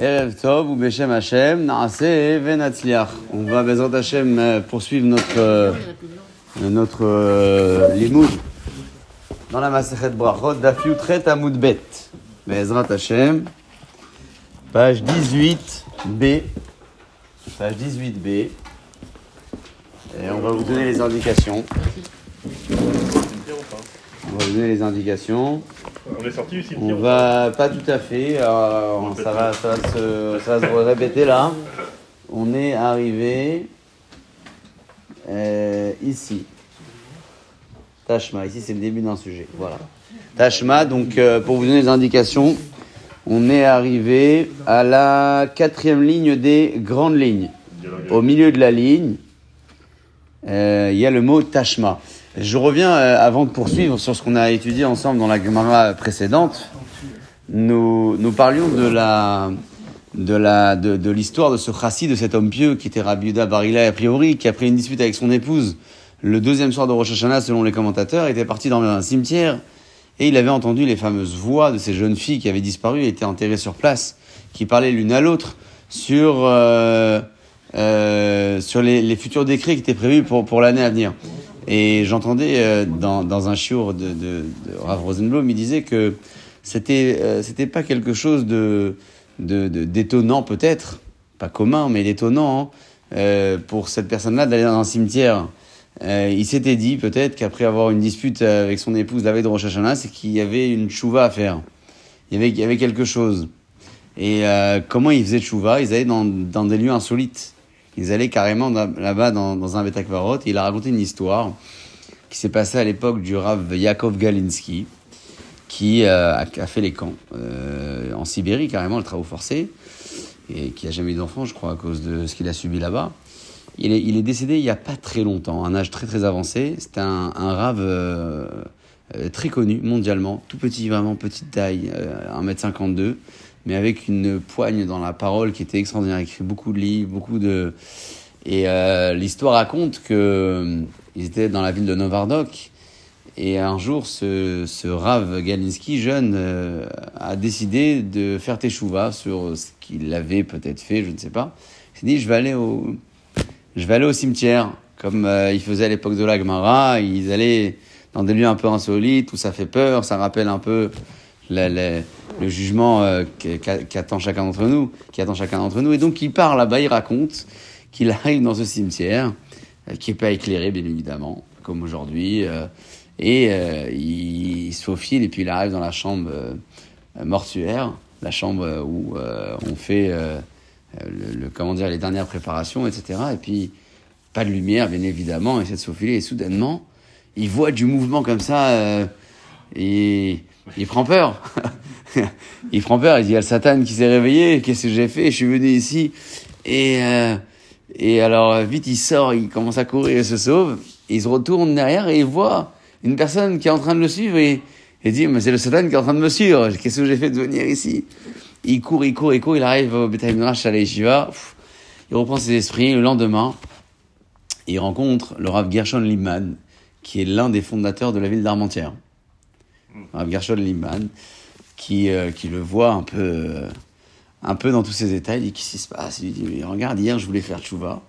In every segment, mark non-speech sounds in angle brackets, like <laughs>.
Erev Tov ou Beshem Hashem, Naase. On va, Bezrat Hashem, euh, poursuivre notre, euh, notre euh, dans la Masechet Brachot, Daf Yutret Amud Bet. Bezrat Hashem, page 18b. Page 18b. Et on va vous donner les indications. On va vous donner les indications. On est sorti du On cimetière. va pas tout à fait, euh, ça, va, ça, va se, ça va se répéter là. On est arrivé euh, ici. Tashma, ici c'est le début d'un sujet. Voilà. Tashma, donc euh, pour vous donner les indications, on est arrivé à la quatrième ligne des grandes lignes. Au milieu de la ligne, euh, il y a le mot Tashma. Je reviens euh, avant de poursuivre sur ce qu'on a étudié ensemble dans la Gemara précédente. Nous, nous parlions de la de la de, l'histoire de ce chassid, de cet homme pieux qui était Rabbi Yehuda Barila a priori, qui a pris une dispute avec son épouse le deuxième soir de Rosh Hashanah selon les commentateurs, était parti dans un cimetière et il avait entendu les fameuses voix de ces jeunes filles qui avaient disparu et étaient enterrées sur place, qui parlaient l'une à l'autre sur euh, euh, sur les, les futurs décrets qui étaient prévus pour pour l'année à venir. Et j'entendais euh, dans, dans un shiur de, de, de Rav Rosenblum, il disait que c'était euh, c'était pas quelque chose de d'étonnant peut-être, pas commun, mais d'étonnant hein, euh, pour cette personne-là d'aller dans un cimetière. Il s'était dit peut-être qu'après avoir une dispute avec son épouse la veille de Rosh Hashanah, c'est qu'il y avait une chouva à faire. Il y avait, il y avait quelque chose. Et comment ils faisaient chouva Ils allaient dans, dans des lieux insolites. Ils allaient carrément là-bas dans, dans un Betakvarot. Et il a raconté une histoire qui s'est passée à l'époque du Rav Yakov Galinsky, qui euh, a, fait les camps euh, en Sibérie, carrément, le travaux forcés, et qui a jamais eu d'enfant, je crois, à cause de ce qu'il a subi là-bas. Il est, décédé il y a pas très longtemps, un âge très très avancé. C'était un, un Rav euh, très connu mondialement, tout petit, vraiment petite taille, euh, 1m52, mais avec une poigne dans la parole qui était extraordinaire, qui fait beaucoup de livres, beaucoup de... Et euh, l'histoire raconte que euh, ils étaient dans la ville de Novardok, et un jour, ce, ce Rav Galinsky, jeune, euh, a décidé de faire teshuva sur ce qu'il avait peut-être fait, je ne sais pas. Il s'est dit, je vais aller au, je vais aller au cimetière, comme euh, il faisait à l'époque de la Gemara. Ils allaient dans des lieux un peu insolites où ça fait peur, ça rappelle un peu la- le jugement euh, qu'a- qu'a- qu'attend chacun d'entre nous, qui attend chacun d'entre nous. Et donc il part là-bas, il raconte qu'il arrive dans ce cimetière, euh, qui est pas éclairé bien évidemment, comme aujourd'hui, euh, et euh, il, il se faufile et puis il arrive dans la chambre mortuaire, la chambre où on fait le, le- comment dire les dernières préparations, etc. Et puis pas de lumière, bien évidemment, il essaie de se faufiler et soudainement il voit du mouvement comme ça et il prend peur. <laughs> il prend peur, il dit il y a le Satan qui s'est réveillé, qu'est-ce que j'ai fait? Je suis venu ici et euh, et alors vite il sort, il commence à courir et se sauve. Il se retourne derrière et il voit une personne qui est en train de le suivre et il dit mais c'est le Satan qui est en train de me suivre. Qu'est-ce que j'ai fait de venir ici? Il court, il court, il court, il arrive au Beth Midrash à. Pff, Il reprend ses esprits. Le lendemain, il rencontre le Rav Gershon Liman, qui est l'un des fondateurs de la ville d'Armentières. Rav Gershon Liman, qui, euh, qui le voit un peu, euh, un peu dans tous ses états. Il dit Qu'est-ce qui se passe? Il lui dit Mais Regarde, hier, je voulais faire tchouva.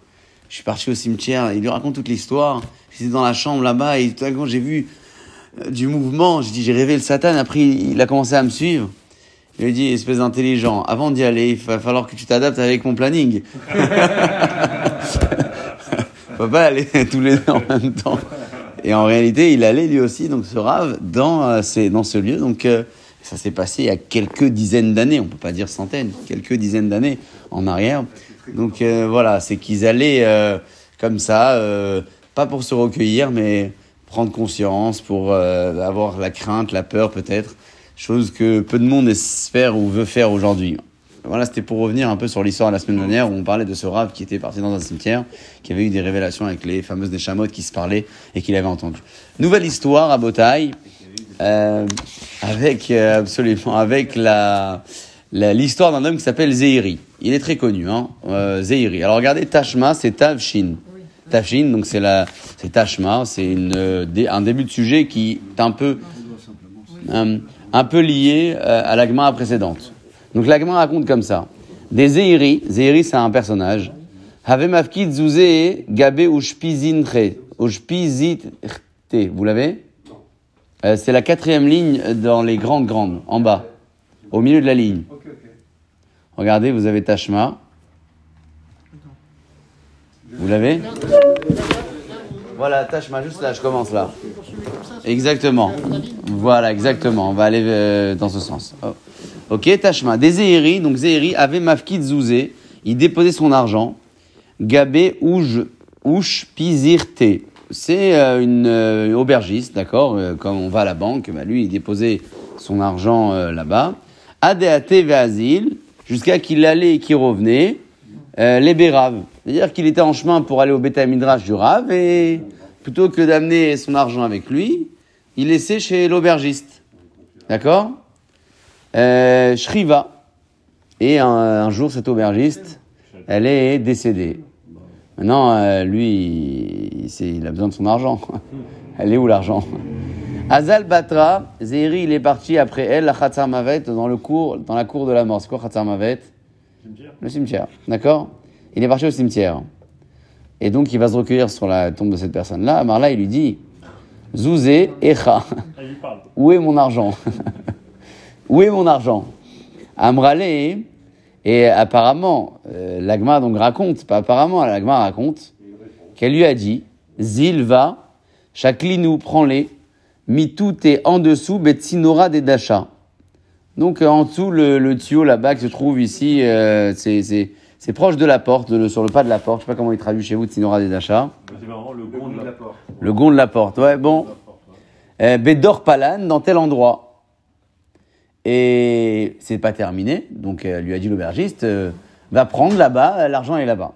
Je suis parti au cimetière. Il lui raconte toute l'histoire. J'étais dans la chambre là-bas et tout à coup, j'ai vu euh, du mouvement. J'ai dit J'ai rêvé le Satan. Après, il il a commencé à me suivre. Il lui dit Espèce d'intelligent, avant d'y aller, il va falloir que tu t'adaptes avec mon planning. <laughs> <laughs> Faut pas aller <laughs> tous les deux en même temps. Et en réalité, il allait lui aussi, donc ce rave, dans, euh, ces- dans ce lieu. Donc, euh, ça s'est passé il y a quelques dizaines d'années, on peut pas dire centaines, quelques dizaines d'années en arrière. Donc euh, voilà, c'est qu'ils allaient euh, comme ça, euh, pas pour se recueillir, mais prendre conscience, pour euh, avoir la crainte, la peur peut-être, chose que peu de monde espère ou veut faire aujourd'hui. Voilà, c'était pour revenir un peu sur l'histoire de la semaine dernière où on parlait de ce rave qui était parti dans un cimetière, qui avait eu des révélations avec les fameuses Neshamot qui se parlaient et qu'il avait entendu. Nouvelle histoire à Botaï, euh, avec euh, absolument avec la l'histoire d'un homme qui s'appelle Zeiri. Il est très connu, hein, euh, Zeiri. Alors regardez, Tashma, c'est Tavshin. Tavshin, donc c'est la, c'est Tashma, c'est euh, un début de sujet qui est un peu, euh, un peu lié à la Gemara précédente. Donc la Gemara raconte comme ça. Des Zeiri, Zeiri c'est un personnage. Have mafkid zouze gabe ushpizintre. Ushpizitte. Vous l'avez? Euh, C'est la quatrième ligne dans les grandes grandes, en bas, au milieu de la ligne. Regardez, vous avez Tashma. Vous l'avez? Voilà, Tashma, juste là, je commence là. Exactement. Voilà, exactement. On va aller euh, dans ce sens. Oh. Ok, Tashma. Des Zéhiri, donc avait Mafkid Zouzé. Il déposait son argent. Gabé Ouj, Ouch Pizirte. C'est euh, une euh, aubergiste, d'accord euh, Quand on va à la banque, bah, lui, il déposait son argent euh, là-bas. Adéate Veazil, jusqu'à qu'il allait et qu'il revenait, euh, les. C'est-à-dire qu'il était en chemin pour aller au Beta Midrash du Rav et plutôt que d'amener son argent avec lui, il laissait chez l'aubergiste. D'accord? Euh, Shriva. Et un, un jour, cette aubergiste, elle est décédée. Maintenant, euh, lui, il, il a besoin de son argent. Elle est où l'argent? Azal Batra, Zéhiri, il est parti après elle, la Khatsar Mavet, dans, le cours, dans la cour de la mort. C'est quoi Khatsar Mavet? Cimetière Le cimetière. D'accord? Il est parti au cimetière. Et donc, il va se recueillir sur la tombe de cette personne-là. Amarla, il lui dit Zouzé, Echa. Où est mon argent? <laughs> Où est mon argent? Amrale, et apparemment, euh, l'Agma donc raconte, pas apparemment, l'Agma raconte qu'elle lui a dit Zilva, Chaklinou, prends-les, mis tout est en dessous, Betsinora des Dacha. Donc euh, en dessous, le, le tuyau là-bas qui se trouve ici, euh, c'est- c'est c'est proche de la porte, de sur le pas de la porte. Je sais pas comment il traduit chez vous, Tsinora des Dacha. C'est marrant, le gond de la porte. Le gond de la porte, ouais, bon. Euh, Bédor Palan, dans tel endroit. Et c'est pas terminé, donc elle lui a dit l'aubergiste, euh, va prendre là-bas, euh, l'argent est là-bas.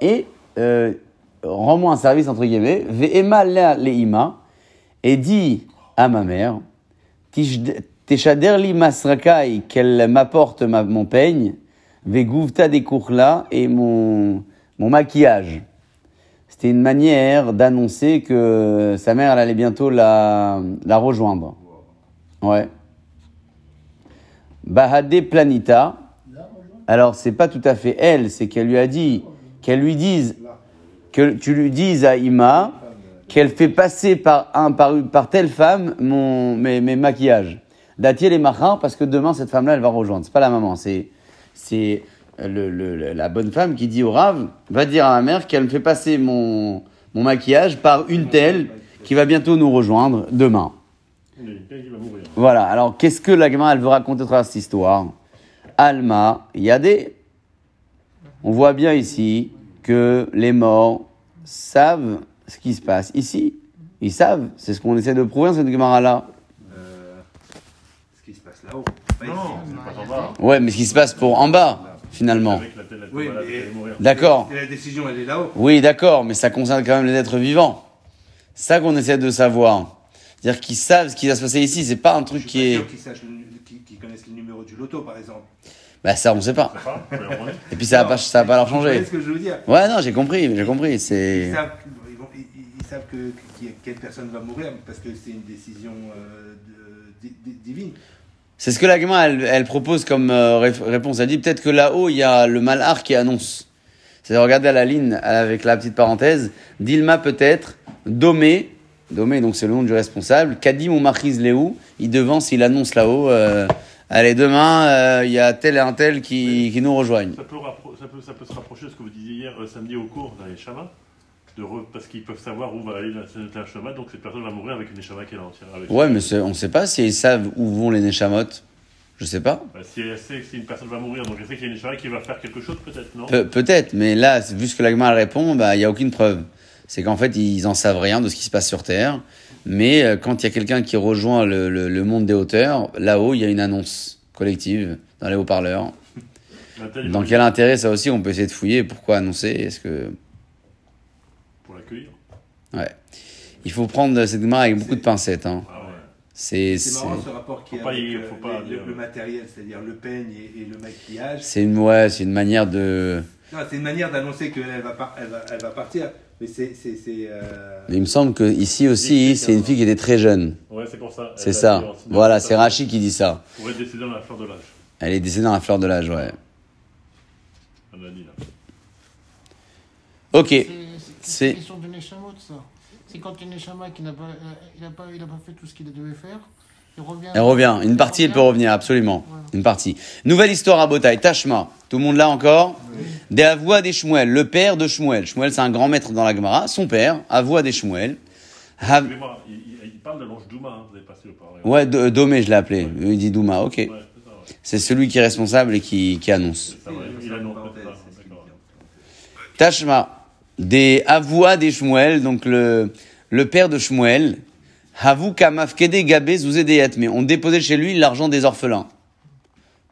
Et euh, rends-moi un service, entre guillemets, ve'ema le'ima, et dis à ma mère, Tish- teshader li masrakai, qu'elle m'apporte ma- mon peigne, ve'gouvta des là et mon, maquillage. C'était une manière d'annoncer que sa mère allait bientôt la, la rejoindre. Ouais. Bahade Planita. Alors, c'est pas tout à fait elle, c'est qu'elle lui a dit, qu'elle lui dise, que tu lui dises à Ima qu'elle fait passer par, un, par, par telle femme mon, mes, mes maquillages. Datier les marins, parce que demain, cette femme-là, elle va rejoindre. C'est pas la maman, c'est, c'est le, le- la bonne femme qui dit au Rav, va dire à ma mère qu'elle me fait passer mon, mon maquillage par une telle qui va bientôt nous rejoindre demain. Voilà, alors qu'est-ce que la gamin elle veut raconter à travers cette histoire? Alma, il y a des. On voit bien ici que les morts savent ce qui se passe ici. Ils savent, c'est ce qu'on essaie de prouver dans cette Gemara-là. Euh, ce qui se passe là-haut. Pas Non, ici. c'est pas en bas. Ouais, mais ce qui se passe pour en bas, finalement. Avec la tête, la tête Oui. D'accord. La décision, elle est là-haut. Oui, d'accord, mais ça concerne quand même les êtres vivants. C'est ça qu'on essaie de savoir. C'est-à-dire qu'ils savent ce qui va se passer ici, c'est pas un Je truc suis qui pas est. sûr le- qu'ils connaissent le numéro du loto, par exemple. Bah, ça, on sait pas. Et puis ça va pas, ça va pas leur Vous voyez changer. ce que je veux dire Ouais, non, j'ai compris, j'ai compris. C'est. Ils savent, ils vont- ils- savent que, que- quelle personne va mourir parce que c'est une décision euh, de- di- di- divine. C'est ce que la gamin, elle, elle propose comme euh, ré- réponse. Elle dit peut-être que là-haut, il y a le malhar qui annonce. C'est-à-dire, regardez à la ligne avec la petite parenthèse. Dilma peut-être, Domé, Domé, donc c'est le nom du responsable. Kadim ou Léou, il devance, il annonce là-haut. euh, allez, demain, euh, il y a tel et un tel qui, qui nous rejoignent. Ça peut, rappro- ça, peut, ça peut se rapprocher de ce que vous disiez hier euh, samedi au cours dans les chamas, de re- parce qu'ils peuvent savoir où va aller la shama, donc cette personne va mourir avec une shama qu'elle entière. Avec. Ouais, mais on sait pas s'ils savent où vont les Neshamot. Je sais pas. Bah, si elle sait que si une personne va mourir, donc elle sait qu'il y a une shama qui va faire quelque chose, peut-être, non? Pe- Peut-être, mais là, vu ce que l'agma répond, bah, il n'y a aucune preuve. C'est qu'en fait, ils en savent rien de ce qui se passe sur Terre. Mais euh, quand il y a quelqu'un qui rejoint le, le- le monde des hauteurs, là-haut, il y a une annonce collective dans les haut-parleurs. Dans quel intérêt, ça aussi, on peut essayer de fouiller. Pourquoi annoncer? Est-ce que. Pour l'accueillir. Ouais. Il faut prendre cette Gemara avec beaucoup de pincettes. Hein. Ah ouais. C'est marrant ce rapport qui est avec y- euh, faut pas les- dire- le, le matériel, c'est-à-dire le peigne et, et le maquillage. c'est une, ouais, c'est une manière de. Non, c'est une manière d'annoncer qu'elle va, par- elle va, elle va partir. Mais c'est. euh, il me semble que ici aussi, c'est une fille qui était très jeune. Ouais, c'est pour ça. C'est Elle ça. Voilà, c'est Rachid qui dit ça. Pour être décédé dans la fleur de l'âge. Elle est décédée dans la fleur de l'âge, ouais. On a dit là. Ok. C'est- une question de Neshamot, ça. C'est quand a Neshama qui n'a pas, euh, il a pas, il a pas fait tout ce qu'il devait faire, il revient. Elle revient. Une partie, elle peut revenir, absolument. Voilà. Une partie. Nouvelle histoire à Botaï. Tashma. Tout le monde là encore? Des Avoua des Shmuel. Le père de Shmuel. Shmuel, c'est un grand maître dans la Gemara. Son père, Avoua des Shmuel. Hav- il, parle de l'ange Douma, hein, vous avez passé au parler. Ouais, Do- Domé, je l'ai appelé. Il dit Douma, ok. Ouais, c'est ouais. Celui qui est responsable et qui, qui annonce. Ça il annonce. Tashma. Des Avoua des Shmuel, donc le, le père de Shmuel. Havu kamafkede gabe zouzé des yatme. On déposait chez lui l'argent des orphelins.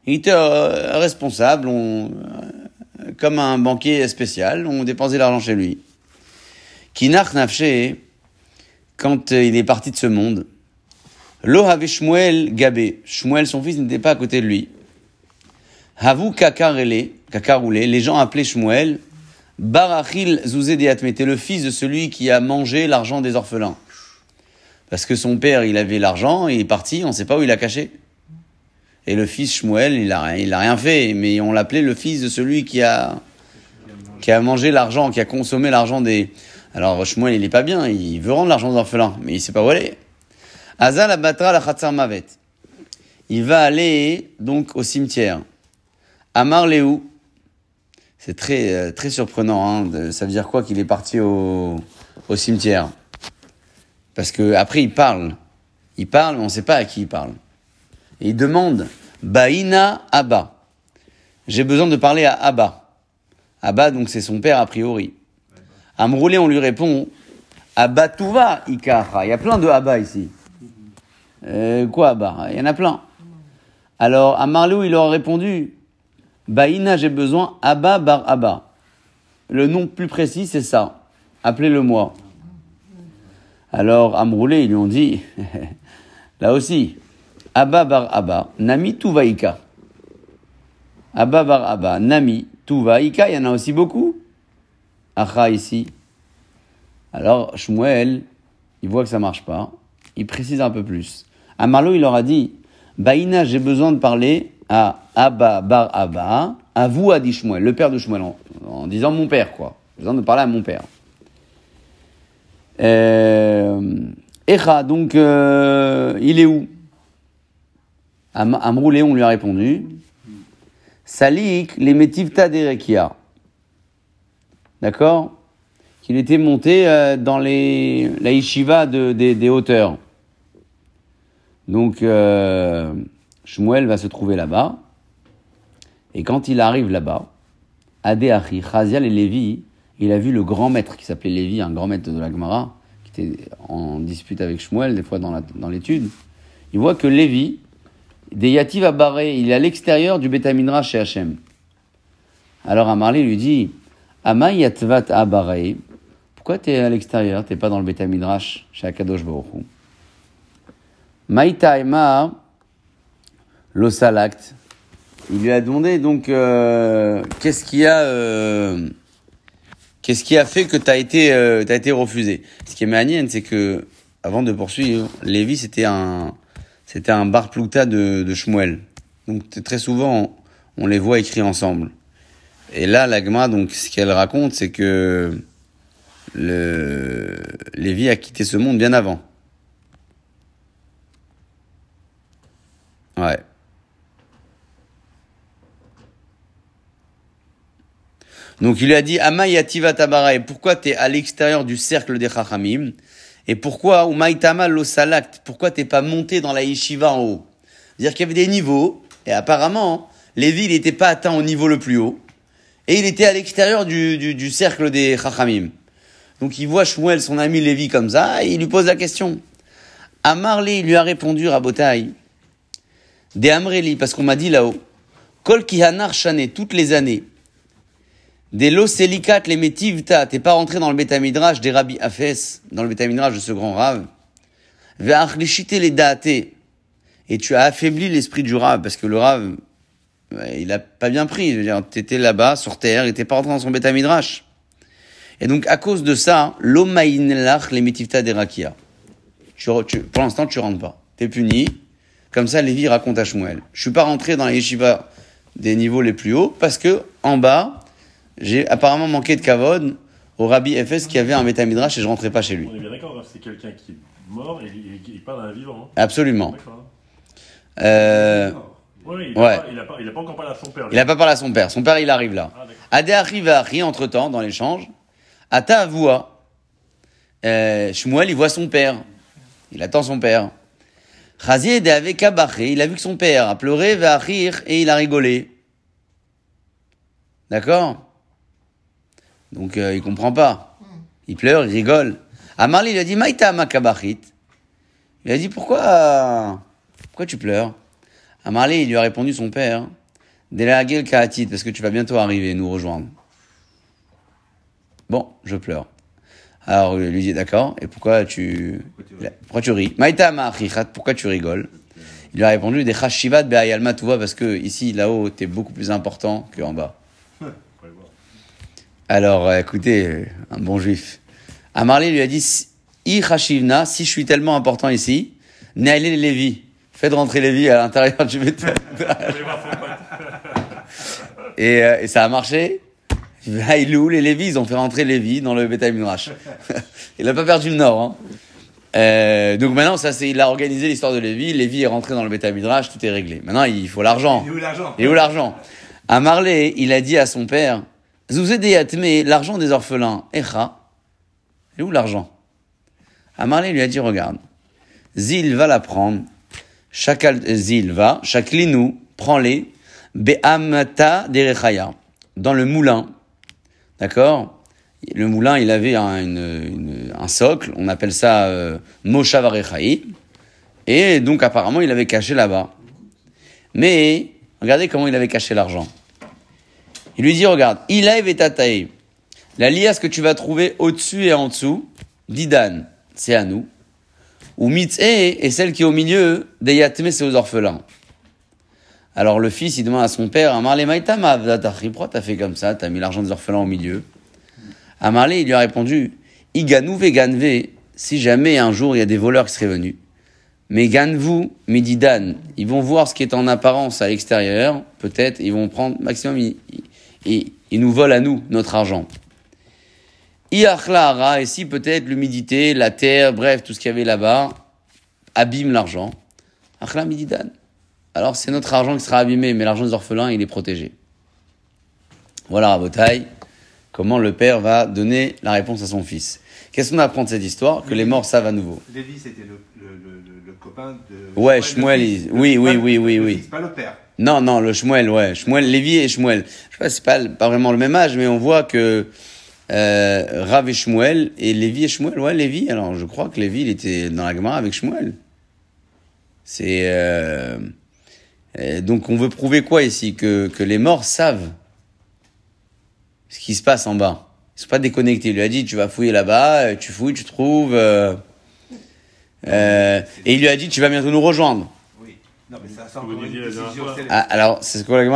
Il était euh, responsable, on, comme un banquier spécial, on dépensait l'argent chez lui. Kinach nafshe, quand euh, il est parti de ce monde, lo have Shmuel gabe. Shmuel, son fils, n'était pas à côté de lui. Havu kakarele, kakaroulé, les gens appelaient Shmuel, Barachil Zouzé Diatme, était le fils de celui qui a mangé l'argent des orphelins. Parce que son père, il avait l'argent, il est parti, on ne sait pas où il l'a caché. Et le fils Shmuel, il a, il a rien fait, mais on l'appelait le fils de celui qui a, qui a mangé l'argent, qui a consommé l'argent des... Alors Shmuel, il est pas bien, il veut rendre l'argent aux orphelins, mais il sait pas où aller. Azal abatra la mavet. Il va aller donc au cimetière. Amar Léou, c'est très, euh, très surprenant. Hein, ça veut dire quoi qu'il est parti au, au cimetière? Parce que après il parle. Il parle, mais on ne sait pas à qui il parle. Et il demande Baïna Abba. J'ai besoin de parler à Abba. Abba, donc c'est son père a priori. Amroulé, on lui répond Abba Touva. Il y a plein de Abba ici. Euh, quoi Abba? Il y en a plein. Alors, à Marlou, il leur a répondu Baïna, j'ai besoin, Abba bar Abba. Le nom plus précis, c'est ça. Appelez-le moi. Alors, Amroulé, ils lui ont dit, <laughs> là aussi, Abba bar Abba, Nami Tuvaïka. Abba bar Abba, Nami Tuvaïka, il y en a aussi beaucoup. Acha ici. Alors, Shmuel, il voit que ça marche pas. Il précise un peu plus. Amarlo, il leur a dit, Baïna, j'ai besoin de parler à Abba bar Abba, à vous, a dit Shmuel, le père de Shmuel, en, en disant mon père, quoi. J'ai besoin de parler à mon père. Euh, Echa, donc, euh, il est où? Am Amroulé, on lui a répondu. Salik, les Metivta d'Erekia. D'accord? Qu'il était monté euh, dans les, la yeshiva de, des, des hauteurs. Donc, euh, Shmuel va se trouver là-bas. Et quand il arrive là-bas, Adéachi, Chazial et Lévi, il a vu le grand maître qui s'appelait Lévi, un grand maître de la Gemara, qui était en dispute avec Shmuel, des fois dans l'étude. il voit que Lévi, des Yativ à Barré, il est à l'extérieur du Betamindra chez Hachem. Alors Amarlé lui dit Ama Yatvat à pourquoi tu es à l'extérieur, tu pas dans le Betamidrash chez Akadosh Baruch Hu? Maïta Ema Losalakt. Il lui a demandé donc euh, qu'est-ce qui a euh, qu'est-ce qui a fait que tu as été euh, été refusé? Ce qui est manienne, c'est que avant de poursuivre, Lévi c'était un c'était un bar plouta de, de Shmuel. Donc très souvent on les voit écrits ensemble. Et là l'agma donc ce qu'elle raconte c'est que Lévi a quitté ce monde bien avant. Ouais. Donc il lui a dit Amayativa Tabarae, pourquoi tu es à l'extérieur du cercle des Chachamim? Et pourquoi Umaitama lo salakt, pourquoi t'es pas monté dans la yeshiva en haut? C'est-à-dire qu'il y avait des niveaux, et apparemment, Lévi n'était pas atteint au niveau le plus haut, et il était à l'extérieur du cercle des Chachamim. Donc il voit Shmuel, son ami Lévi, comme ça, et il lui pose la question. Amarli lui a répondu Rabotai, des Amreli, parce qu'on m'a dit là-haut, Kol Kihanar Shane, toutes les années, des Loselikat, les Metivta, t'es pas rentré dans le Betamidrash des Rabbi Afes, dans le Betamidrash de ce grand Rav, Ve'achlishite les Daate, et tu as affaibli l'esprit du Rav, parce que le Rav, ouais, il a pas bien pris, je veux dire, t'étais là-bas, sur terre, il était pas rentré dans son Betamidrash. Et donc, à cause de ça, l'Omaïnelach, les Metivta des Rakia. Tu, tu- pour l'instant, tu rentres pas. T'es puni. Comme ça, Lévi raconte à Shmuel. Je suis pas rentré dans la yeshiva des niveaux les plus hauts parce que, en bas, j'ai apparemment manqué de kavod au rabbi FS qui avait un métamidrash et je rentrais pas chez lui. On est bien d'accord, hein, c'est quelqu'un qui est mort et il, parle à un vivant. hein. Absolument. D'accord. Euh, Oui, il Ouais. n'a pas, encore parlé à son père. lui. il a pas parlé à son père. Son père, il arrive là. Adé arrive à Ri entre temps dans l'échange. Ata avoua. Euh, Shmuel, il voit son père. Il attend son père. Chazier de avec Abaché, il a vu que son père a pleuré, va rire et il a rigolé. D'accord? Donc euh, il comprend pas. Il pleure, il rigole. Amarli lui a dit Maïta makabachit. Il a dit pourquoi pourquoi tu pleures? Amarli il lui a répondu son père Delagel Kaatit, parce que tu vas bientôt arriver nous rejoindre. Bon, je pleure. Alors il lui dit d'accord, et pourquoi tu, pourquoi tu ris? Maïta ma'achichat, pourquoi tu rigoles? Il lui a répondu des chashivat be'ayalma tu vois, parce que ici, là-haut, t'es beaucoup plus important qu'en bas. Alors euh, écoutez, euh, un bon juif. Amarli lui a dit Si- je suis tellement important ici, Naïlé Lévi, faites rentrer Lévi à l'intérieur du pote. <laughs> Et, euh, et ça a marché. Haïlou, les Lévis, ils ont fait rentrer Lévi dans le bétail Midrash. <laughs> il n'a pas perdu le nord. Hein. Euh, donc maintenant, ça, c'est, il a organisé l'histoire de Lévi. Lévi est rentré dans le bétail Midrash, tout est réglé. Maintenant, il faut l'argent. Il est où l'argent? Et où l'argent? À Marley, il a dit à son père l'argent des orphelins, Echa. Et où l'argent? Il lui a dit Regarde, Zil va la prendre. Chakal, euh, Zil va, Chaklinou, prends-les. Be'amata derechaya. Dans le moulin. D'accord? Le moulin, il avait un, une- un socle. On appelle ça euh. Et donc, apparemment, il avait caché là-bas. Mais, regardez comment il avait caché l'argent. Il lui dit, regarde, Ilaï vetataï. La liasse que tu vas trouver au-dessus et en dessous, d'Idan, c'est à nous. Ou Mitzé est celle qui est au milieu, des Yatme, c'est aux orphelins. Alors le fils, il demande à son père, Amarle Maïtama, pourquoi t'as fait comme ça T'as mis l'argent des orphelins au milieu. Amarle, il lui a répondu, Iganou veganve, si jamais un jour il y a des voleurs qui seraient venus. Mais Ganvu, Mididan, ils vont voir ce qui est en apparence à l'extérieur, peut-être, ils vont prendre maximum, ils- ils nous volent à nous notre argent. Iachla hara, et si peut-être l'humidité, la terre, bref, tout ce qu'il y avait là-bas, abîme l'argent. Achla Mididan. Alors c'est notre argent qui sera abîmé, mais l'argent des orphelins, il est protégé. Voilà, Rabotai, comment le père va donner la réponse à son fils. Qu'est-ce qu'on apprend de cette histoire Que les morts savent à nouveau. Lévi, c'était le, le, le, le- le copain de. Ouais, Shmuel, oui, oui, oui, oui, oui. Pas le père. Non, non, le Shmuel, ouais. Shmuel, Lévi et Shmuel. Je sais pas, c'est pas, pas vraiment le même âge, mais on voit que euh, Rav et Shmuel, et Lévi et Shmuel, ouais, Lévi, alors je crois que Lévi, il était dans la Gemara avec Shmuel. C'est... euh, euh, donc on veut prouver quoi ici? Que, que les morts savent ce qui se passe en bas. Ils sont pas déconnectés. Il lui a dit, tu vas fouiller là-bas, euh, tu fouilles, tu trouves... euh, euh, et il lui a dit, tu vas bientôt nous rejoindre. Non, mais ça, encore une décision. Ah, alors, c'est ce que la elle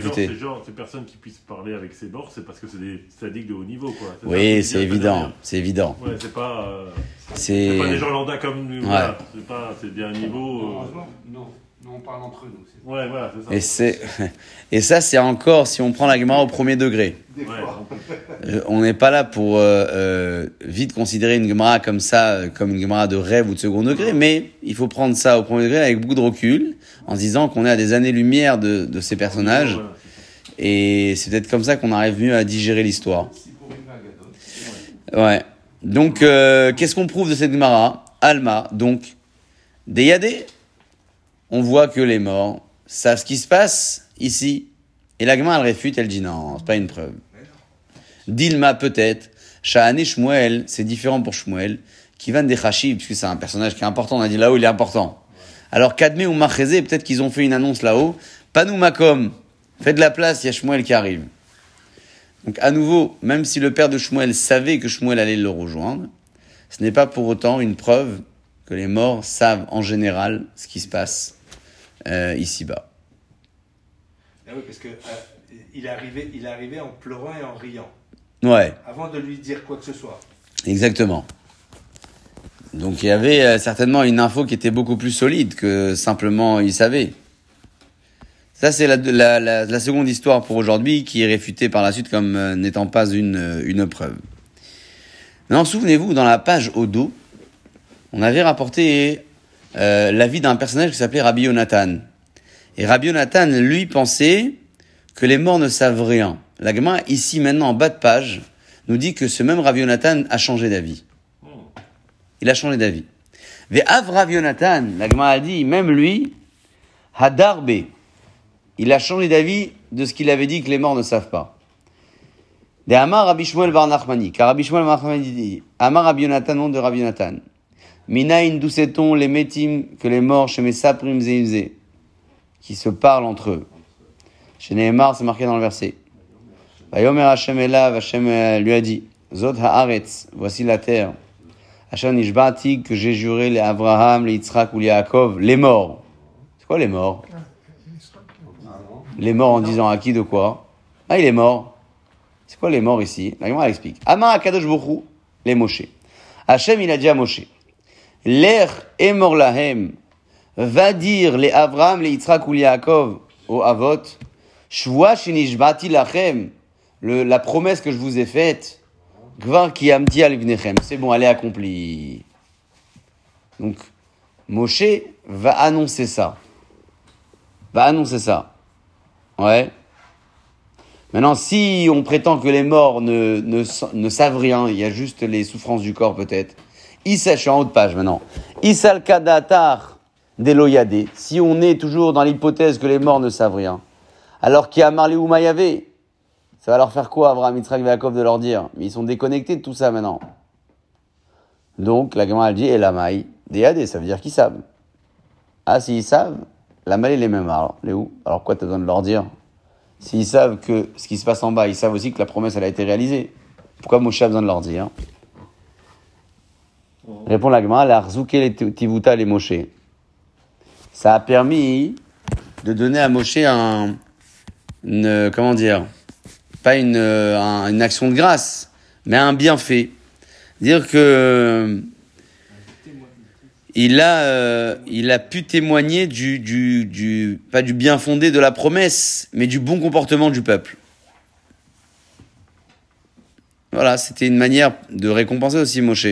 va. C'est genre, ces personnes qui puissent parler avec ces morts, c'est parce que c'est des sadiques de haut niveau, quoi. ça, Oui, ça c'est évident, c'est évident. Ouais, c'est pas, euh, C'est c'est pas des gens lambda comme nous. Voilà. C'est pas, c'est bien un niveau. euh, Heureusement, non. Nous, on parle entre eux, nous. c'est- Ouais, voilà, c'est ça. et c'est <laughs> et ça c'est encore si on prend la Gemara au premier degré. Des Ouais, fois. Euh, On n'est pas là pour euh, euh, vite considérer une Gemara comme ça, comme une Gemara de rêve ou de second degré, mais il faut prendre ça au premier degré avec beaucoup de recul, en se disant qu'on est à des années-lumière de, de ces personnages, et c'est peut-être comme ça qu'on arrive mieux à digérer l'histoire. Ouais. Donc, euh, qu'est-ce qu'on prouve de cette Gemara? Alma, donc, des Yadé. On voit que les morts savent ce qui se passe ici. Et la elle réfute, elle dit non, c'est pas une preuve. Dilma, peut-être. Shahane Shmuel, c'est différent pour Shmuel. Kivan des Chashib, puisque c'est un personnage qui est important. On a dit là-haut, il est important. Alors, Kadme ou Machezé, peut-être qu'ils ont fait une annonce là-haut. Panou Makom, faites de la place, il y a Shmuel qui arrive. Donc à nouveau, même si le père de Shmuel savait que Shmuel allait le rejoindre, ce n'est pas pour autant une preuve que les morts savent en général ce qui se passe euh, ici-bas. Ah oui, parce que euh, il arrivé, il arrivé en pleurant et en riant, Ouais, avant de lui dire quoi que ce soit. exactement. Donc il y avait euh, certainement une info qui était beaucoup plus solide que simplement il savait. Ça, c'est la, la, la, la seconde histoire pour aujourd'hui qui est réfutée par la suite comme euh, n'étant pas une, une preuve. Maintenant, souvenez-vous, dans la page au dos, on avait rapporté euh, la vie d'un personnage qui s'appelait Rabbi Yonatan. Et Rabbi Yonatan, lui, pensait que les morts ne savent rien. La ici, maintenant, en bas de page, nous dit que ce même Rabbi Yonatan a changé d'avis. Il a changé d'avis. Ve'av Rabbi Yonatan, la gamin a dit, même lui, Hadarbe, il a changé d'avis de ce qu'il avait dit que les morts ne savent pas. De Amar Rabbi Shmuel Bar Nachmani, car Rabbi Shmuel Bar Nachmani dit, Amar Rabbi Yonatan, nom de Rabbi Yonatan. Minaïn, d'où sait-on les métim que les morts chez mes saprim qui se parlent entre eux. Chez Nehemar, c'est marqué dans le verset. Vayomer Hashem Elav, Hashem euh, lui a dit, Zot haaretz, voici la terre. Hashem nishbati, que j'ai juré les Abraham, les Yitzhak ou les Yaakov, les morts. C'est quoi les morts? Les morts en disant à qui de quoi? Ah, il est mort. C'est quoi les morts ici? La Gemara explique. Amar Akadosh Bokhu, les Moshe. Hachem, il a dit à Moshe, L'air est mort lahem, va dire les Abraham, les Yitzhak ou les Yaakov, au Avot, Shvoa shinishbati lachem, la promesse que je vous ai faite, Gvar al c'est bon, elle est accomplie. Donc, Moshe va annoncer ça. Va annoncer ça. Ouais. Maintenant, si on prétend que les morts ne, ne, ne savent rien, il y a juste les souffrances du corps peut-être. Issa, je suis en haut de page maintenant. Issal kadatar deloyade. Si on est toujours dans l'hypothèse que les morts ne savent rien, alors qu'il y a Marley ou Mayavé, ça va leur faire quoi, Abraham, Yitzhak, Yaakov, de leur dire? Mais ils sont déconnectés de tout ça maintenant. Donc, la gamme elle dit, et la maille, des ça veut dire qu'ils savent. Ah, s'ils savent, la maille les mêmes. Alors, les où? Alors, quoi, t'as besoin de leur dire? S'ils savent que ce qui se passe en bas, ils savent aussi que la promesse, elle a été réalisée. Pourquoi Moshe a besoin de leur dire? Répond la Gemara, Tivuta les Moshe. Ça a permis de donner à Moshe un, comment dire, pas une, un- une action de grâce, mais un bienfait. Dire que il a, euh, il a pu témoigner du, du, du, pas du bien fondé de la promesse, mais du bon comportement du peuple. Voilà, c'était une manière de récompenser aussi Moshe.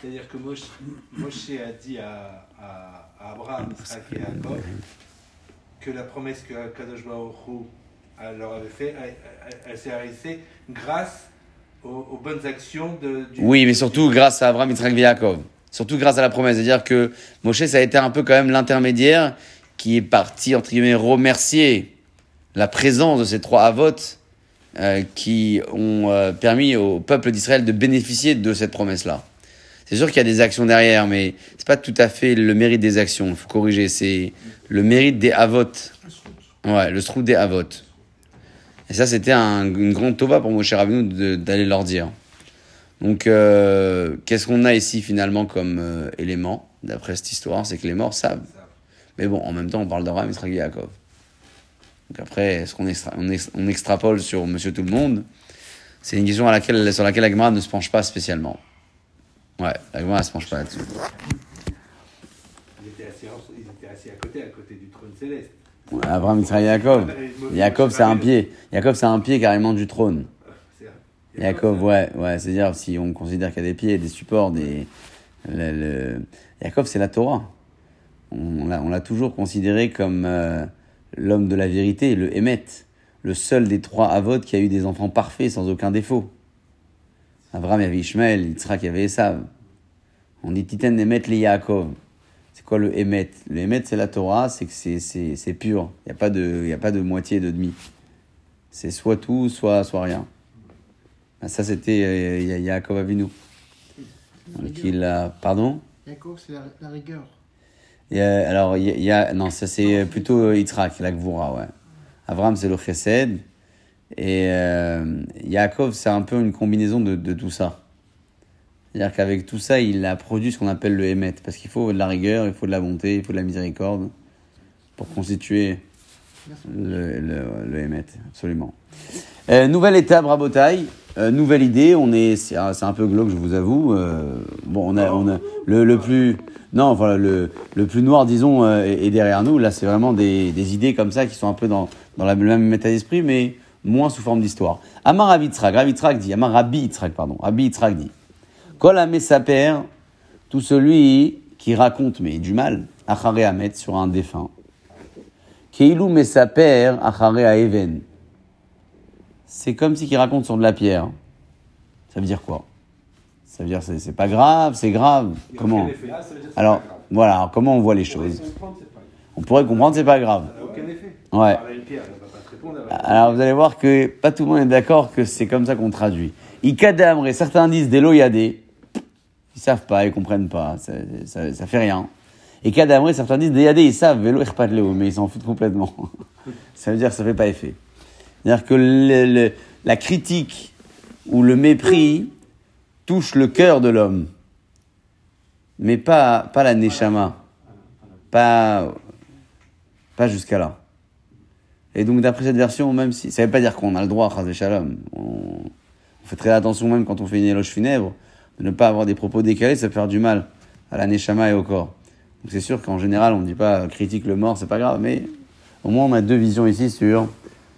C'est-à-dire que Moshe, a dit à, Abraham, Isaac et Jacob que la promesse que Kadosh Baruch elle leur avait fait, elle, s'est réalisée grâce aux, bonnes actions de, du... Oui, mais surtout grâce à Abraham, Yitzhak et Yaakov. Surtout grâce à la promesse. C'est-à-dire que Moshe, ça a été un peu quand même l'intermédiaire qui est parti, entre guillemets, remercier la présence de ces trois avotes euh, qui ont euh, permis au peuple d'Israël de bénéficier de cette promesse-là. C'est sûr qu'il y a des actions derrière, mais c'est pas tout à fait le mérite des actions. Il faut corriger. C'est le mérite des avotes. Ouais, le trou des avotes. Et ça, c'était un, une grande tova pour Moshe Rabbeinu d'aller leur dire. Donc, euh, qu'est-ce qu'on a ici finalement comme euh, élément, d'après cette histoire? C'est que les morts savent. Mais bon, en même temps, on parle d'Abraham, et Yaakov. Donc après, est-ce qu'on on ex- on extrapole sur Monsieur Tout le Monde? C'est une question sur laquelle la Gemara ne se penche pas spécialement. Ouais, la Gemara se penche pas là-dessus. Ils étaient, assis, en- ils étaient assis à côté, à côté du trône céleste. Ouais, Abraham, et Yaakov. Yaakov, c'est un pied. Yaakov, c'est un pied carrément du trône. C'est- Yaakov, ouais, ouais, c'est-à-dire si on considère qu'il y a des pieds, des supports, des. Le, le- Yaakov, c'est la Torah. On l'a, on l'a toujours considéré comme euh, l'homme de la vérité, le Hémet, le seul des trois avots qui a eu des enfants parfaits sans aucun défaut. Abraham, il y avait Ishmael, Yitzhak, il y avait Esav. On dit Titan Hémet les Yaakov. C'est quoi le Hémet Le Hémet, c'est la Torah, c'est que c'est, c'est, c'est pur. Il n'y a, pas de- y a pas de moitié de demi. C'est soit tout, soit, soit rien. Ah, ça, c'était euh, Ya- Yaakov Avinu. Donc, il a... Pardon? Yaakov, c'est la, la rigueur. Alors, il y a-. Non, ça, c'est plutôt euh, Yitzhak, la Gvura, ouais. Abraham, c'est le Chesed. Et euh, Yaakov, c'est un peu une combinaison de, tout ça. C'est-à-dire qu'avec tout ça, il a produit ce qu'on appelle le Hémet. Parce qu'il faut de la rigueur, il faut de la bonté, il faut de la miséricorde pour constituer le, le, Hémet, absolument. Euh, nouvelle étape, Rabotaille. euh, nouvelle idée. On est, c'est un, peu glauque, je vous avoue. Euh, bon, on a, on a le, plus, non, voilà, le, le plus noir, disons, est, derrière nous. Là, c'est vraiment des, des idées comme ça qui sont un peu dans, dans le même état d'esprit, mais moins sous forme d'histoire. Amar Rabbi Yitzhak, Rabbi Yitzhak dit, Amar Rabbi Yitzhak, pardon, Rabbi Yitzhak dit, Kol Amesaper, tout celui qui raconte, mais du mal, Achare Hamet, sur un défunt. Keilu Mesaper, Achare Aeven. C'est comme si qu'il raconte sur de la pierre. Ça veut dire quoi? Ça veut dire c'est c'est pas grave, c'est grave. Comment? Ah, ça veut dire que c'est Alors voilà, alors, comment on voit les choses? On pourrait comprendre, c'est pas grave. Ça n'a aucun effet. Ouais. Alors vous allez voir que pas tout le monde est d'accord que c'est comme ça qu'on traduit. Ikadamre, certains disent des loyadés. Ils savent pas, ils comprennent pas, ça, ça, fait rien. Et certains disent des yadés, ils savent, vélo irpatleo, mais ils s'en foutent complètement. <laughs> ça veut dire que ça fait pas effet. C'est-à-dire que la critique ou le mépris touche le cœur de l'homme, mais pas, pas la neshama, pas, pas jusqu'à là. Et donc, d'après cette version, même si. Ça ne veut pas dire qu'on a le droit, Chazé Shalom. On, on fait très attention, même quand on fait une éloge funèbre, de ne pas avoir des propos décalés, ça peut faire du mal à la Neshama et au corps. Donc, c'est sûr qu'en général, on ne dit pas critique le mort, c'est pas grave, mais au moins, on a deux visions ici sur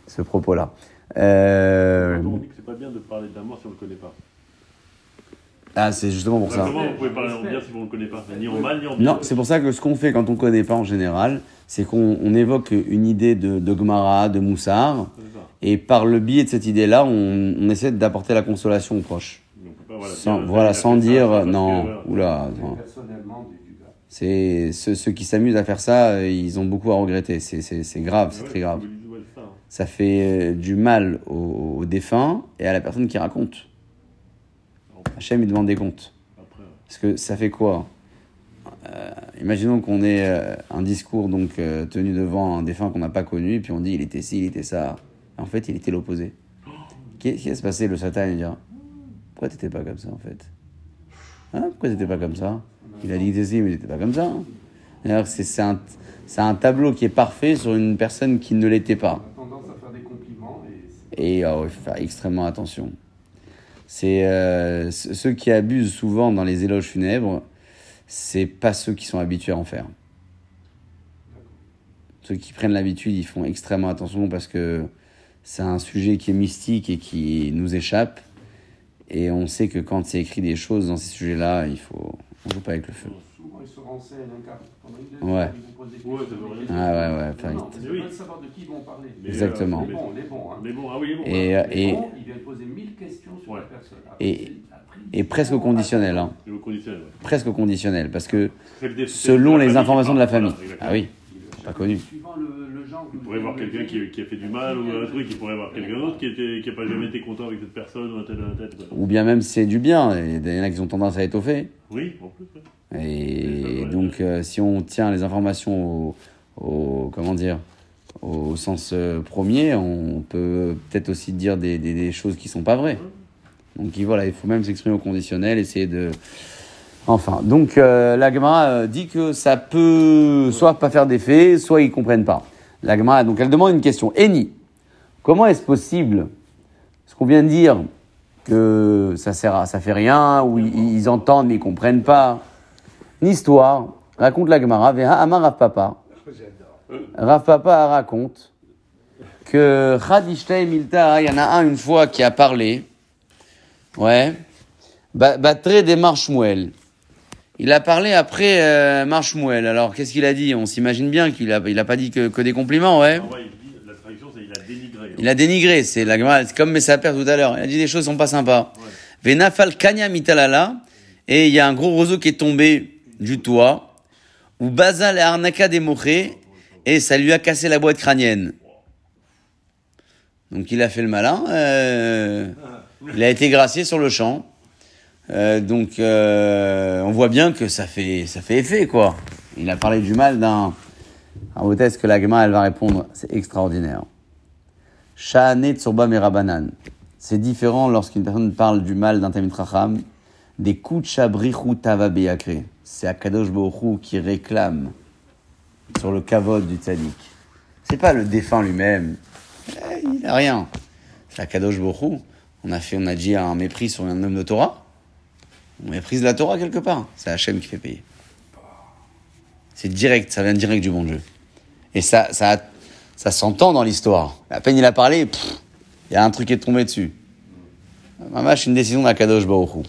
ce propos-là. Euh, On dit que c'est pas bien de parler d'un mort si on le connaît pas. Ah, c'est justement pour ça. Comment vous pouvez parler en bien si vous ne le connaissez pas Ni en mal, ni en bien. Non, c'est pour ça que ce qu'on fait quand on ne connaît pas en général, c'est qu'on on évoque une idée de, de Gemara, de Moussard, et par le biais de cette idée-là, on, on essaie d'apporter la consolation aux proches. Voilà, Sans, dire, voilà, sans ça, que, non, voilà. oula, gars. C'est ceux, ceux qui s'amusent à faire ça, euh, ils ont beaucoup à regretter. C'est grave, c'est Ouais, très grave. ça, hein. Ça fait euh, du mal au, au défunt et à la personne qui raconte. Hachem, il demande des comptes. Parce que ça fait quoi? Euh, Imaginons qu'on ait euh, un discours donc euh, tenu devant un défunt qu'on n'a pas connu, et puis on dit il était ci, il était ça. En fait, il était l'opposé. Qu'est-ce qui va se passer Le Satan, il dira Pourquoi t'étais pas comme ça en fait? Hein? Pourquoi t'étais pas comme ça? Il a dit que t'étais ci, mais t'étais pas comme ça. hein. D'ailleurs, c'est c'est un, un tableau qui est parfait sur une personne qui ne l'était pas. On a tendance à faire des compliments et oh, il faut faire extrêmement attention. C'est ce- ceux qui abusent souvent dans les éloges funèbres, c'est pas ceux qui sont habitués à en faire. Ceux qui prennent l'habitude, ils font extrêmement attention parce que c'est un sujet qui est mystique et qui nous échappe. Et on sait que quand c'est écrit des choses dans ces sujets-là, il faut, on joue pas avec le feu. Souvent ils se renseignent un quart pendant une Ouais. demi-heure, ils vous posent des Ouais, questions, ça rien questions. Ah ouais, ouais, Non, Oui. ils veulent savoir de qui ils vont parler. Mais, Exactement. euh, Les bons, les bons. Hein. Les bons, ah oui, les bons. Et, hein. Les et, bons, ils viennent poser mille questions sur Ouais. la personne. Après, Et- après, et presque au conditionnel. Hein. Et au conditionnel, ouais. Presque au conditionnel. Parce que le selon les informations de la parle, famille. voilà. Ah oui, pas connu. Suivant le, le genre. Vous pourrez voir quelqu'un qui, qui a fait du mal ou un truc, il pourrait voir quelqu'un d'autre qui n'a pas jamais été content avec cette personne ou un tel, un tel. Ou bien même c'est du bien. et Il y en a qui ont tendance à étoffer. Oui, en plus. Et donc, euh, si on tient les informations au, au- comment dire, au sens euh, premier, on peut peut-être aussi dire des, des, des choses qui sont pas vraies. Donc il- voilà, il faut même s'exprimer au conditionnel, essayer de. Enfin, donc euh, la Gemara, euh, dit que ça peut soit pas faire d'effet, soit ils comprennent pas. La Gemara, donc elle demande une question. Eni, comment est-ce possible ce qu'on vient de dire que ça sert à, ça fait rien ou ils, ils entendent mais ils comprennent pas? Une histoire, raconte la Gemara, Veha Amar Rav Papa. Rav Papa raconte que Khadishtei Milta, il y en a un une fois qui a parlé, ouais, Ba- Batre des Marshmuel. Il a parlé après euh, Marshmuel. Alors qu'est-ce qu'il a dit? On s'imagine bien qu'il a, il a pas dit que, que des compliments, ouais. Ah ouais, il dit, la traduction, c'est il a dénigré. hein. Il a dénigré, c'est la Gemara, c'est comme tout à l'heure. Il a dit des choses qui sont pas sympas. Venafal Kanya Mitalala, et il y a un gros roseau qui est tombé du toit, ou Bazal et Arnaka des mochés, et ça lui a cassé la boîte crânienne. Donc il a fait le malin, euh, il a été gracié sur le champ. Euh, donc euh, on voit bien que ça fait, ça fait effet, quoi. Il a parlé du mal d'un... En haute que la elle va répondre, c'est extraordinaire. Tsurba merabanan. C'est différent lorsqu'une personne parle du mal d'un Tamit Racham, des kucha brichu. C'est Akadosh Hu qui réclame sur le kavod du tzaddik. C'est pas le défunt lui-même. Eh, Il a rien. C'est Akadosh Hu. On a fait, on a dit un mépris sur un homme de Torah. On méprise la Torah quelque part. C'est Hachem qui fait payer. C'est direct, ça vient direct du bon Dieu. Et ça, ça, ça s'entend dans l'histoire. À peine il a parlé, il y a un truc qui est tombé dessus. Mamash, une décision d'Akadosh Baruch.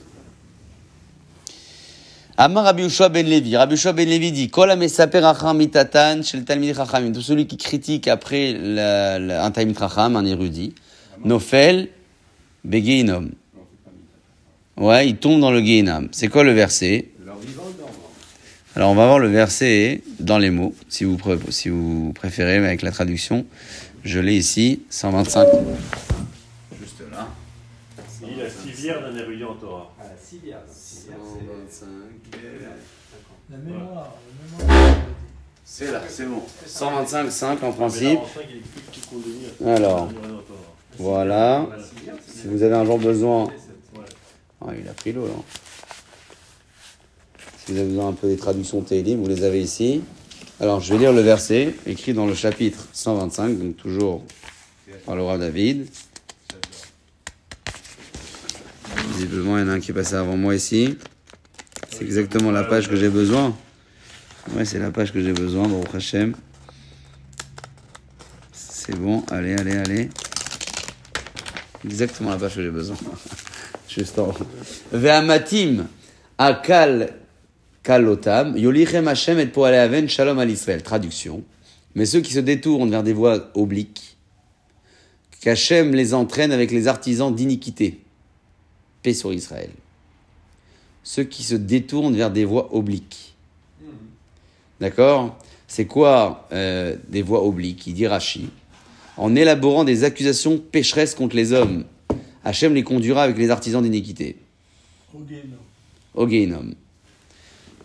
Amar Rabbi Yoshua ben Levi. Rabbi Yoshua ben Levi dit Kol amesaper racham mitatan shel talmid. Tout celui qui critique après la- la- un talmid racham, un érudit, nofel begeinom. Ouais, il tombe dans le Geinam. C'est quoi le verset? Alors on va voir le verset dans les mots, si vous, pré- si vous préférez, mais avec la traduction. Je l'ai ici, 125. Juste là. Il a civière d'un érudit en Torah. À la civière. la civière, c'est- La C'est là, c'est bon. 125, 5 en principe. Alors, voilà. Si vous avez un jour besoin. Ah, il a pris l'eau là. Si vous avez besoin un peu des traductions Télim, vous les avez ici. Alors, je vais lire le verset écrit dans le chapitre 125, donc toujours par le roi David. Visiblement, il y en a un qui est passé avant moi ici. C'est exactement la page que j'ai besoin. Ouais, c'est la page que j'ai besoin, Baruch Hashem. C'est bon, allez, allez, allez. Exactement la page que j'ai besoin. <laughs> Juste en Ve'amatim akal kalotam yolichem Hashem et poale aven shalom al Israël. Traduction. Mais ceux qui se détournent vers des voies obliques, qu'Hachem les entraîne avec les artisans d'iniquité. Paix sur Israël. Ceux qui se détournent vers des voies obliques. D'accord? C'est quoi euh, des voies obliques? Il dit Rashi. En élaborant des accusations pécheresses contre les hommes, Hachem les conduira avec les artisans d'iniquité. Au.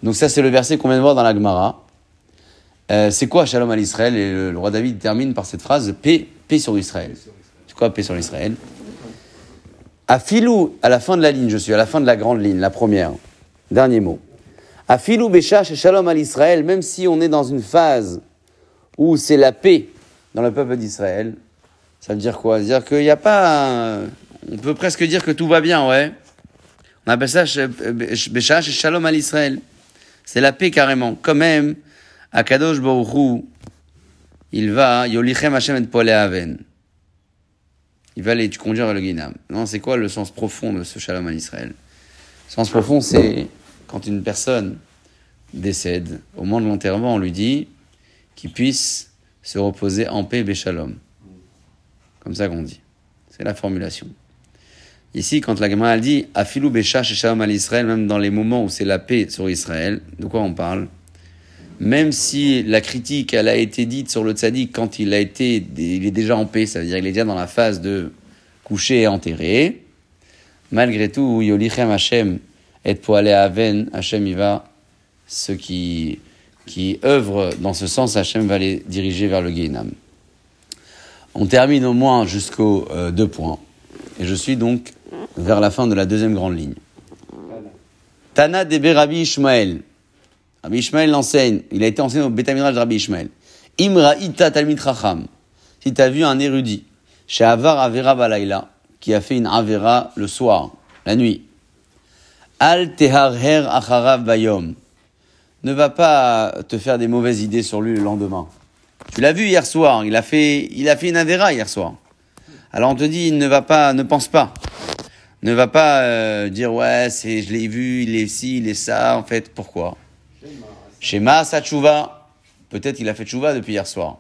Donc ça, c'est le verset qu'on vient de voir dans la Gemara. Euh, c'est quoi Shalom à l'Israël? Et le, le roi David termine par cette phrase paix, paix sur Israël. C'est quoi paix sur l'Israël À filou, à la fin de la ligne, je suis à la fin de la grande ligne, la première. Dernier mot. À filou Béchash et Shalom à l'Israël, même si on est dans une phase où c'est la paix dans le peuple d'Israël, ça veut dire quoi? Ça veut dire qu'il n'y a pas. On peut presque dire que tout va bien, ouais. On appelle ça Béchash et Shalom à l'Israël. C'est la paix carrément. Quand même, à Kadosh Baruch Hu, il va, Yolichem Hashem et. Il va les conduire vers le Guinam. Non, c'est quoi le sens profond de ce Shalom à l'Israël Le sens profond, c'est quand une personne décède, au moment de l'enterrement, on lui dit qu'il puisse se reposer en paix, Béchalom. Comme ça qu'on dit. C'est la formulation. Ici, quand la Gemara dit Afilou Béchash et Shalom à l'Israël, même dans les moments où c'est la paix sur Israël, de quoi on parle? Même si la critique elle a été dite sur le tzaddik quand il a été, il est déjà en paix, ça veut dire qu'il est déjà dans la phase de coucher et enterrer. Malgré tout, Yolichem Hashem et poalé Aven, Hashem il va ceux qui qui œuvrent dans ce sens, Hashem va les diriger vers le Guénam. On termine au moins jusqu'aux euh, deux points. Et je suis donc vers la fin de la deuxième grande ligne. Tana Debe Rabbi Ishmael. Rabbi Ishmael l'enseigne. Il a été enseigné au Betamidrash de Rabbi Ishmael. Imra Ita Talmid Chacham. Si tu as vu un érudit, chez Avar Avera Balaila, qui a fait une Avera le soir, la nuit. Al Teharher Acharav Bayom. Ne va pas te faire des mauvaises idées sur lui le lendemain. Tu l'as vu hier soir, il a fait, il a fait une Avera hier soir. Alors on te dit, ne va pas, ne pense pas. Ne va pas euh, dire, ouais, je l'ai vu, il est ci, il est ça, en fait, pourquoi? Shema Satchouva. Peut-être il a fait Tchouva depuis hier soir.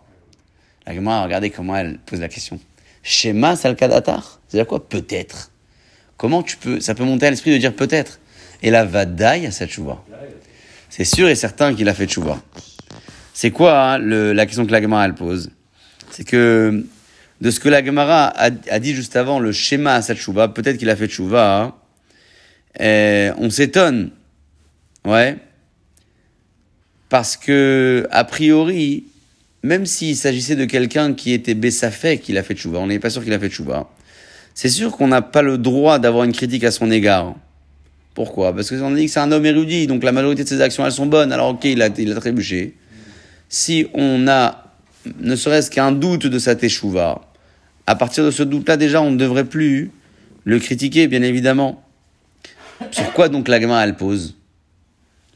La Gemara, regardez comment elle pose la question. Shema Salkadatar C'est-à-dire quoi Peut-être? Comment tu peux, ça peut monter à l'esprit de dire peut-être? Et la Vadaï à Satchouva. C'est sûr et certain qu'il a fait Tchouva. C'est quoi hein, le- la question que la Gemara elle pose? C'est que de ce que la Gemara a, a dit juste avant, le schéma à Satchouva, peut-être qu'il a fait Tchouva, hein, on s'étonne. Ouais. Parce que, a priori, même s'il s'agissait de quelqu'un qui était Bessafek, qu'il a fait Tchouva, on n'est pas sûr qu'il a fait Tchouva, c'est sûr qu'on n'a pas le droit d'avoir une critique à son égard. Pourquoi? Parce que on dit que c'est un homme érudit, donc la majorité de ses actions, elles sont bonnes. Alors ok, il a, il a trébuché. Si on a ne serait-ce qu'un doute de sa teshuva, à partir de ce doute-là, déjà, on ne devrait plus le critiquer, bien évidemment. Sur quoi donc la gamin elle pose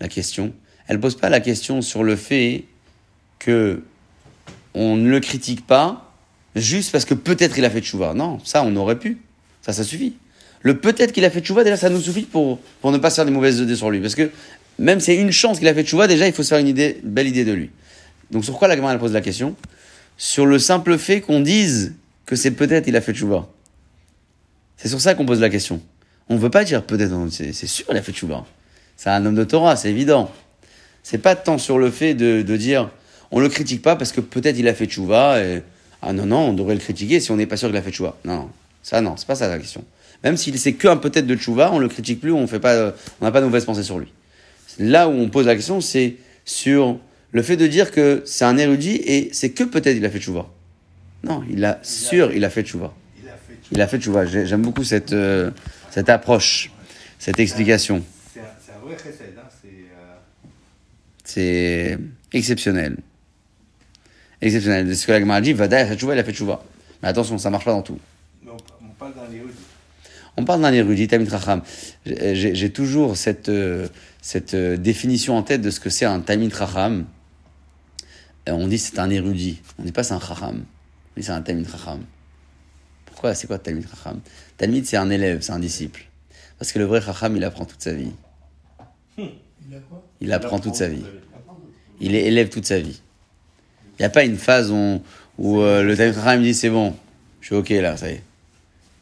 la question? Elle pose pas la question sur le fait que on ne le critique pas juste parce que peut-être il a fait tchouva. Non, ça on aurait pu. Ça, ça suffit. Le peut-être qu'il a fait tchouva, déjà ça nous suffit pour, pour ne pas se faire des mauvaises idées sur lui. Parce que même si c'est une chance qu'il a fait tchouva, déjà il faut se faire une, idée, belle idée de lui. Donc sur quoi la elle pose la question? Sur le simple fait qu'on dise que c'est peut-être il a fait tchouva. C'est sur ça qu'on pose la question. On ne veut pas dire peut-être, c'est sûr il a fait tchouva. C'est un homme de Torah, c'est évident. C'est pas tant sur le fait de, de dire on le critique pas parce que peut-être il a fait tchouva et ah non non on devrait le critiquer si on n'est pas sûr qu'il a fait tchouva. Non, non, ça non, c'est pas ça la question. Même s'il c'est que un peut-être de tchouva, on le critique plus, on fait pas, on n'a pas de mauvaise pensée sur lui. Là où on pose la question, c'est sur le fait de dire que c'est un érudit et c'est que peut-être il a fait tchouva. Non, il a sûr il a fait tchouva. Il a fait tchouva. J'ai- J'aime beaucoup cette euh, cette approche, cette explication. C'est un, c'est un vrai chesed, hein. c'est euh, C'est exceptionnel. Exceptionnel. Ce que la Gemara dit, Vada, il a fait tchouva, il a fait tchouva. Mais attention, ça marche pas dans tout. on, parle d'un érudit. On parle d'un érudit, Tamit Racham. J'ai toujours cette, euh, cette euh, définition en tête de ce que c'est un Tamit Racham. Euh, On dit c'est un érudit. On dit pas c'est un Racham. On dit c'est un Tamit Racham. Pourquoi? C'est quoi Tamit Racham Talmid, c'est un élève, c'est un disciple. Parce que le vrai Racham, il apprend toute sa vie. Il a quoi? Il apprend toute sa vie. Il est élève toute sa vie. Il n'y a pas une phase où, où euh, le me dit c'est bon, je suis ok là, ça y est.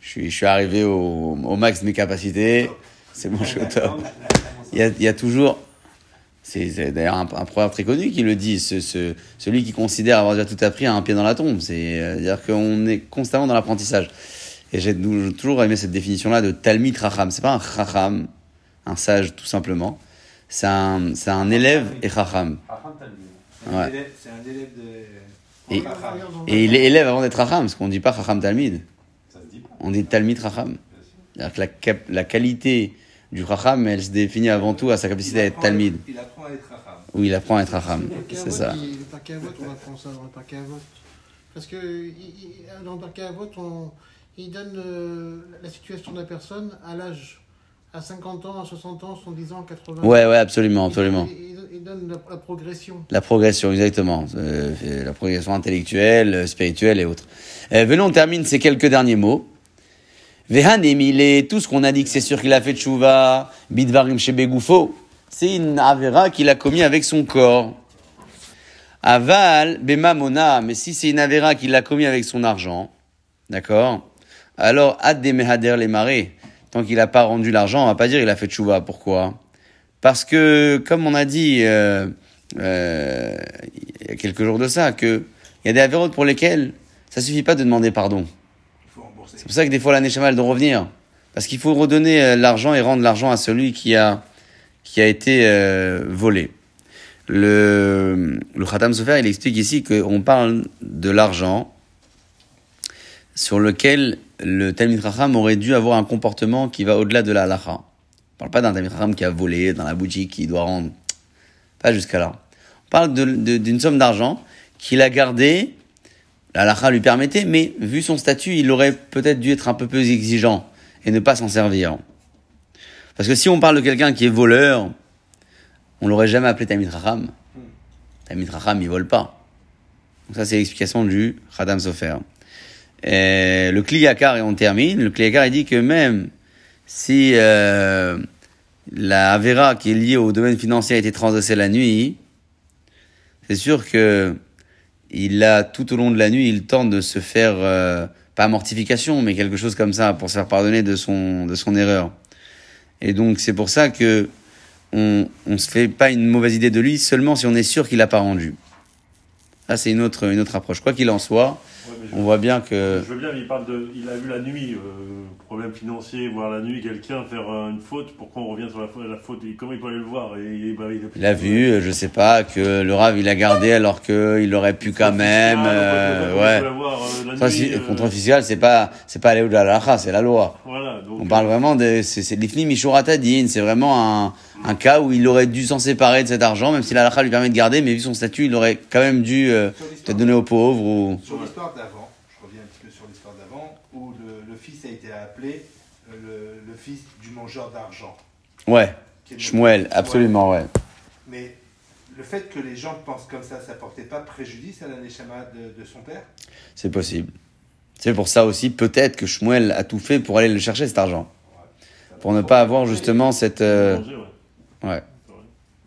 Je suis, je suis arrivé au, au max de mes capacités, c'est bon, je suis au top. Il y a, il y a toujours, c'est d'ailleurs un, un proverbe très connu qui le dit, ce, ce- celui qui considère avoir déjà tout appris a un pied dans la tombe. C'est-à-dire qu'on est constamment dans l'apprentissage. Et j'ai tou- toujours aimé cette définition-là de Talmid Chacham. C'est pas un Chacham, un sage tout simplement. C'est un, c'est un élève et Chacham. C'est un, Ouais. élève- c'est un élève de. Et- Chacham. Et il est élève avant d'être Racham, parce qu'on ne dit pas Racham Talmid, on dit Talmid Racham. C'est-à-dire que la, cap- la qualité du Racham, elle se définit avant tout à sa capacité à être Talmid, Il apprend à être Chacham. où il apprend à être à C'est ça. il- Le parquet à vote, on apprend ça dans le parquet à vote. Parce que dans le parquet à vote, on, il donne euh, la situation de la personne à l'âge. À 50 ans, à 60 ans, 70 ans, 80 ans. Ouais, ouais, absolument, Il- absolument. Il- il donne la, la progression. La progression, exactement. Euh, la progression intellectuelle, spirituelle et autres. Euh, venons, on termine ces quelques derniers mots. Vehan Emile, tout ce qu'on a dit que c'est sûr qu'il a fait tchouva, bidvarim shebegoufo, c'est une avera qu'il a commis avec son corps. Aval, bemamona, mais si c'est une avera qu'il a commis avec son argent, d'accord? Alors, ad les marées, tant qu'il n'a pas rendu l'argent, on va pas dire il a fait tchouva. Pourquoi? Parce que, comme on a dit euh, euh, il y a quelques jours de ça, que il y a des avérotes pour lesquelles ça suffit pas de demander pardon. C'est pour ça que des fois la Neshama elle doit revenir. Parce qu'il faut redonner euh, l'argent et rendre l'argent à celui qui a, qui a été euh, volé. Le, le Khatam Sofer, il explique ici qu'on parle de l'argent sur lequel le Talmid Chacham aurait dû avoir un comportement qui va au-delà de la halacha. On parle pas d'un Talmid Chacham qui a volé dans la boutique, qui doit rendre. Pas jusqu'à là. On parle d'une somme d'argent qu'il a gardée la halakha lui permettait, mais vu son statut, il aurait peut-être dû être un peu plus exigeant et ne pas s'en servir. Parce que si on parle de quelqu'un qui est voleur, on l'aurait jamais appelé Tamid Raham. Tamid Raham, il vole pas. Donc ça, c'est l'explication du Khadam Sofer. Le Kliyakar, et on termine, le Kliyakar, il dit que même si euh, la Avera qui est liée au domaine financier a été transgressée la nuit, c'est sûr que il a tout au long de la nuit, il tente de se faire euh, pas mortification, mais quelque chose comme ça pour se faire pardonner de son de son erreur. Et donc c'est pour ça que on on se fait pas une mauvaise idée de lui seulement si on est sûr qu'il l'a pas rendu. Ça c'est une autre une autre approche. Quoi qu'il en soit, on voit bien que Je veux bien, mais il parle de. Il a vu la nuit, euh, problème financier, voir la nuit quelqu'un faire euh, une faute, pourquoi on revient sur la faute, la faute? Et comment il peut aller le voir? Et, et- bah, il, il a vu, euh, je sais pas, que le Rav il a gardé alors que il aurait pu quand même. euh, ouais. Ça, si- contrôle fiscal, c'est pas c'est pas aller au-delà de la c'est la loi. Voilà, donc, On parle vraiment de. C'est c'est l'ifni mishuratadin. C'est vraiment un, un cas où il aurait dû s'en séparer de cet argent, même si la lui permet de garder, mais vu son statut, il aurait quand même dû euh, peut-être donner aux pauvres ou. Sur l'histoire d'avant, je reviens un petit peu sur l'histoire d'avant, où le, le fils a été appelé le, le fils du mangeur d'argent. Ouais, Shmuel, absolument, ouais. Mais le fait que les gens pensent comme ça, ça portait pas préjudice à la Neshama de, de son père? C'est possible. C'est pour ça aussi, peut-être que Shmuel a tout fait pour aller le chercher cet argent. Pour ne pas avoir justement cette. euh, Manger, ouais.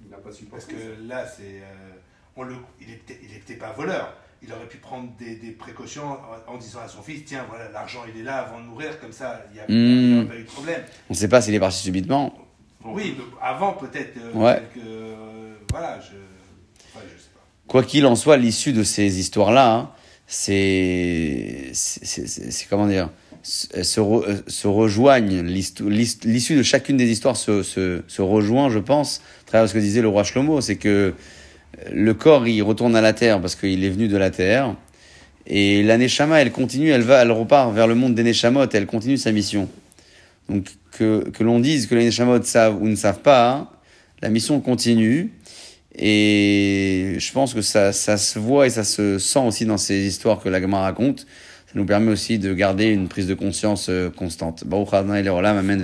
Il pas Parce que là, c'est, euh, on le, il n'était il était pas voleur. Il aurait pu prendre des, des précautions en, en disant à son fils Tiens, voilà, l'argent, il est là avant de mourir, comme ça, il n'y a, Hmm. aurait pas eu de problème. On ne sait pas s'il est parti subitement. Oui, avant, peut-être. euh, Ouais. euh, voilà, je. Enfin, je sais pas. Quoi qu'il en soit, l'issue de ces histoires-là, hein, c'est. comment dire se, re- euh, se rejoignent. L'issue de chacune des histoires se, se, se rejoint, je pense, à travers ce que disait le roi Shlomo c'est que le corps, il retourne à la terre parce qu'il est venu de la terre. Et la Neshama, elle continue, elle va, elle repart vers le monde des Neshamot, elle continue sa mission. Donc, que, l'on dise que les Neshamot savent ou ne savent pas, la mission continue. Et je pense que ça, ça se voit et ça se sent aussi dans ces histoires que la raconte. Ça nous permet aussi de garder une prise de conscience euh, constante. Baruch Amen.